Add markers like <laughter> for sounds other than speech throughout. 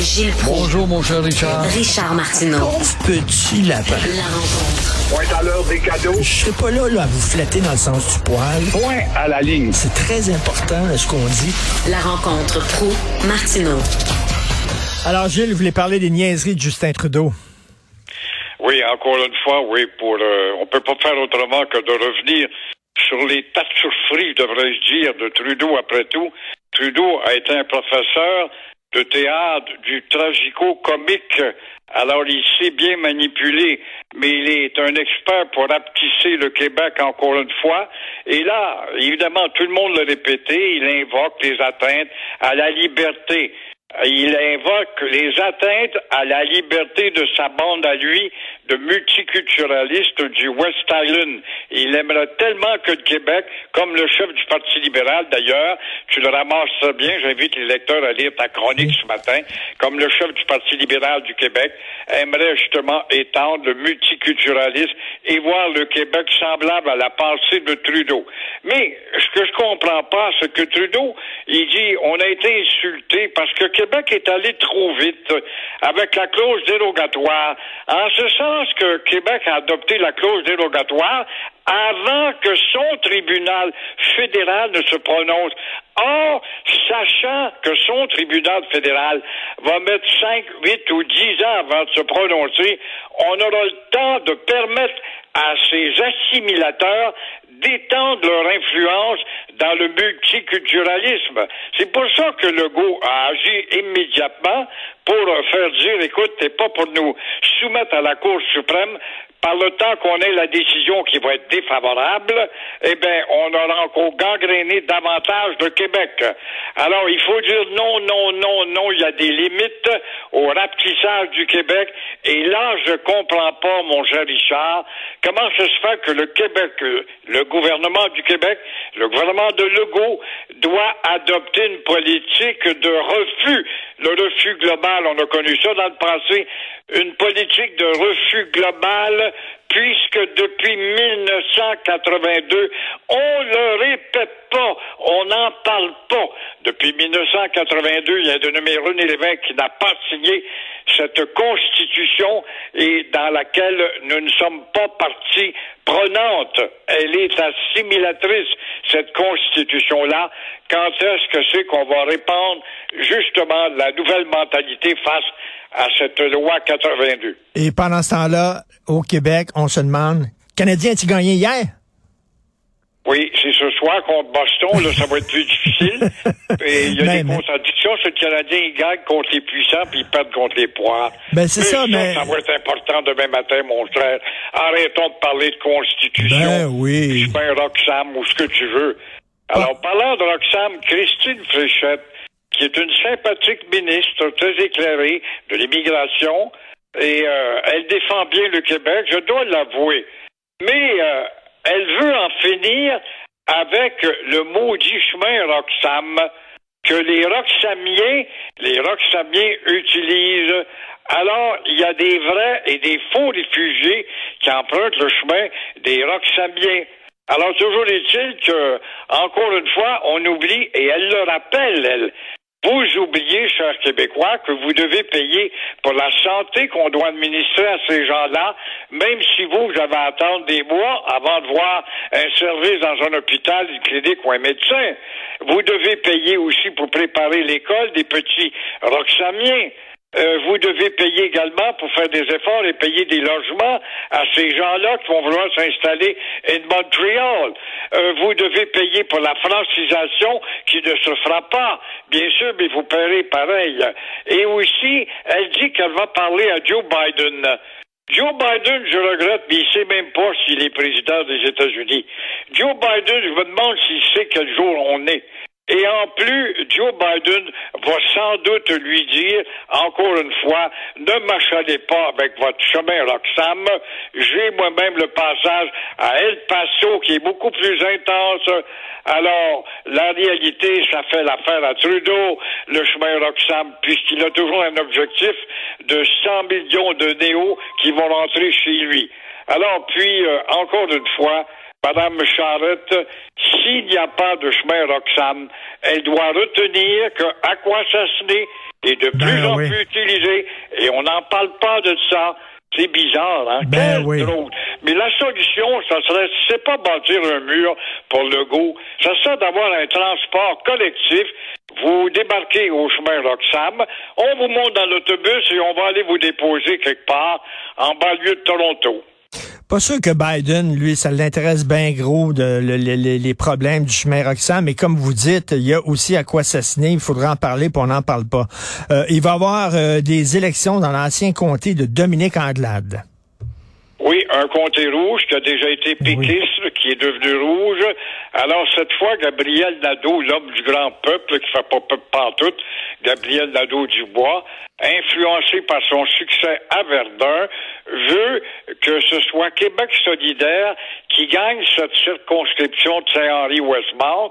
Gilles Proulx. Bonjour, mon cher Richard. Richard Martineau. petit lapin. La rencontre. Point à l'heure des cadeaux. Je serai pas là, là à vous flatter dans le sens du poil. Point à la ligne. C'est très important ce qu'on dit. La rencontre pro martineau Alors, Gilles, vous voulez parler des niaiseries de Justin Trudeau? Oui, encore une fois, oui, pour euh, on peut pas faire autrement que de revenir sur les souffries, devrais-je dire, de Trudeau après tout. Trudeau a été un professeur de théâtre du tragico-comique. Alors, il sait bien manipuler, mais il est un expert pour rapetisser le Québec encore une fois. Et là, évidemment, tout le monde l'a répété, il invoque les atteintes à la liberté. Il invoque les atteintes à la liberté de sa bande à lui de multiculturalistes du West Island. Il aimerait tellement que le Québec, comme le chef du Parti libéral d'ailleurs, tu le ramasses bien, j'invite les lecteurs à lire ta chronique ce matin, comme le chef du Parti libéral du Québec aimerait justement étendre le multiculturalisme et voir le Québec semblable à la pensée de Trudeau. Mais ce que je comprends pas, c'est que Trudeau, il dit on a été insulté parce que Québec est allé trop vite avec la clause dérogatoire. En ce sens que Québec a adopté la clause dérogatoire avant que son tribunal fédéral ne se prononce. Or, sachant que son tribunal fédéral va mettre 5, 8 ou 10 ans avant de se prononcer, on aura le temps de permettre à ces assimilateurs d'étendre leur influence dans le multiculturalisme. C'est pour ça que Legault a agi immédiatement pour faire dire, écoute, t'es pas pour nous soumettre à la Cour suprême, par le temps qu'on ait la décision qui va être défavorable, eh bien, on aura encore gangréné davantage le Québec. Alors, il faut dire non, non, non, non, il y a des limites au rapetissage du Québec. Et là, je comprends pas, mon cher Richard, comment ça se fait que le Québec, le gouvernement du Québec, le gouvernement de Legault, doit adopter une politique de refus. Le refus global, on a connu ça dans le passé, une politique de refus global puisque depuis 1982, on le répète pas, on n'en parle pas. Depuis 1982, il y a de nommé René Lévesque qui n'a pas signé cette constitution et dans laquelle nous ne sommes pas partie prenante. Elle est assimilatrice, cette constitution-là. Quand est-ce que c'est qu'on va répandre justement la nouvelle mentalité face à cette loi 82? Et pendant ce temps-là, au Québec, se demande, Canadien, as-tu gagné hier? Oui, c'est ce soir contre Boston, là, ça va être plus difficile. <laughs> Et il y a Ben, des contradictions. Ce Canadien, il gagne contre les puissants, puis il perd contre les poires. Ben, c'est ça, mais- Ça va être important demain matin, mon frère. Arrêtons de parler de constitution. Ben oui. Je fais Roxham ou ce que tu veux. Alors, parlant de Roxham, Christine Fréchette, qui est une sympathique ministre très éclairée de l'immigration, et euh, elle défend bien le Québec, je dois l'avouer. Mais euh, elle veut en finir avec le maudit chemin Roxham que les Roxhamiens, les Roxhamiens utilisent. Alors, il y a des vrais et des faux réfugiés qui empruntent le chemin des Roxhamiens. Alors, toujours est-il que, encore une fois, on oublie, et elle le rappelle, elle, vous oubliez, chers Québécois, que vous devez payer pour la santé qu'on doit administrer à ces gens-là, même si vous, vous avez à attendre des mois avant de voir un service dans un hôpital, une clinique ou un médecin. Vous devez payer aussi pour préparer l'école des petits Roxamiens. Euh, vous devez payer également pour faire des efforts et payer des logements à ces gens-là qui vont vouloir s'installer in Montréal. Euh, vous devez payer pour la francisation qui ne se fera pas, bien sûr, mais vous paierez pareil. Et aussi, elle dit qu'elle va parler à Joe Biden. Joe Biden, je regrette, mais il sait même pas s'il est président des États-Unis. Joe Biden, je me demande s'il sait quel jour on est. Et en plus, Joe Biden va sans doute lui dire, encore une fois, ne m'achalez pas avec votre chemin Roxham. J'ai moi-même le passage à El Paso qui est beaucoup plus intense. Alors, la réalité, ça fait l'affaire à Trudeau, le chemin Roxham, puisqu'il a toujours un objectif de 100 millions de néos qui vont rentrer chez lui. Alors, puis, euh, encore une fois, Madame Charrette, s'il n'y a pas de chemin Roxham, elle doit retenir que Aquasasné est de Ben plus en plus utilisé et on n'en parle pas de ça. C'est bizarre, hein? Ben oui. drôle. Mais la solution, ça serait, c'est pas bâtir un mur pour le go, ça serait d'avoir un transport collectif. Vous débarquez au chemin Roxham, on vous monte dans l'autobus et on va aller vous déposer quelque part en banlieue de Toronto. Pas sûr que Biden, lui, ça l'intéresse bien gros de le- le- le- les problèmes du chemin Roxham, mais comme vous dites, il y a aussi à quoi s'assassiner, il faudra en parler, puis on n'en parle pas. Euh, il va y avoir euh, des élections dans l'ancien comté de Dominique Anglade. Oui, un comté rouge qui a déjà été péquiste, qui est devenu rouge. Alors, cette fois, Gabriel Nadeau, l'homme du grand peuple, qui fait pas peuple pantoute, Gabriel Nadeau-Dubois, influencé par son succès à Verdun, veut que ce soit Québec solidaire qui gagne cette circonscription de Saint-Henri-Westmount.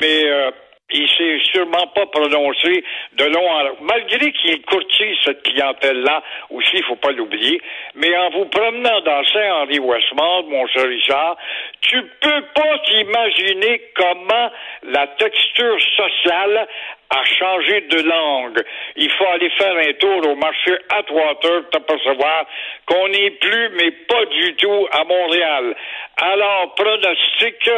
Mais euh, il s'est sûrement pas prononcé de long en. Malgré qu'il courtise cette clientèle-là, aussi, il faut pas l'oublier, mais en vous promenant dans Saint-Henri-Westmount, mon cher Richard, tu peux pas t'imaginer comment la texture sociale a changé de langue. Il faut aller faire un tour au marché Atwater pour t'apercevoir qu'on n'est plus, mais pas du tout, à Montréal. Alors, pronostic,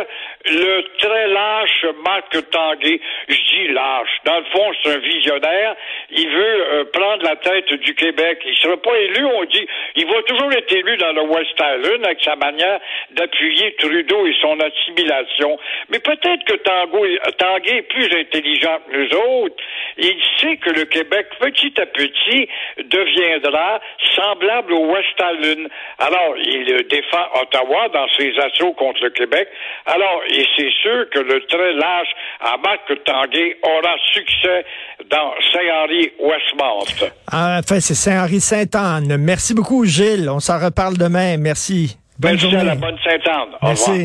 le très lâche Marc Tanguay, je dis lâche, dans le fond, c'est un visionnaire, il veut euh, prendre la tête du Québec. Il sera pas élu, on dit, il va toujours être élu dans le West Island avec sa manière d'appuyer Trudeau et son assimilation. Mais peut-être que Tanguay, Tanguay est plus intelligent que nous autres. Il sait que le Québec, petit à petit, deviendra semblable au West Island. Alors, il défend Ottawa dans ses assauts contre le Québec. Alors, et c'est sûr que le très lâche à Marc Tanguay aura succès dans Saint-Henri-Westmount. Enfin, c'est Saint-Henri-Sainte-Anne. Merci beaucoup, Gilles. On s'en reparle demain. Merci. Bonne Merci journée. à la bonne Sainte-Anne. Au Merci. revoir.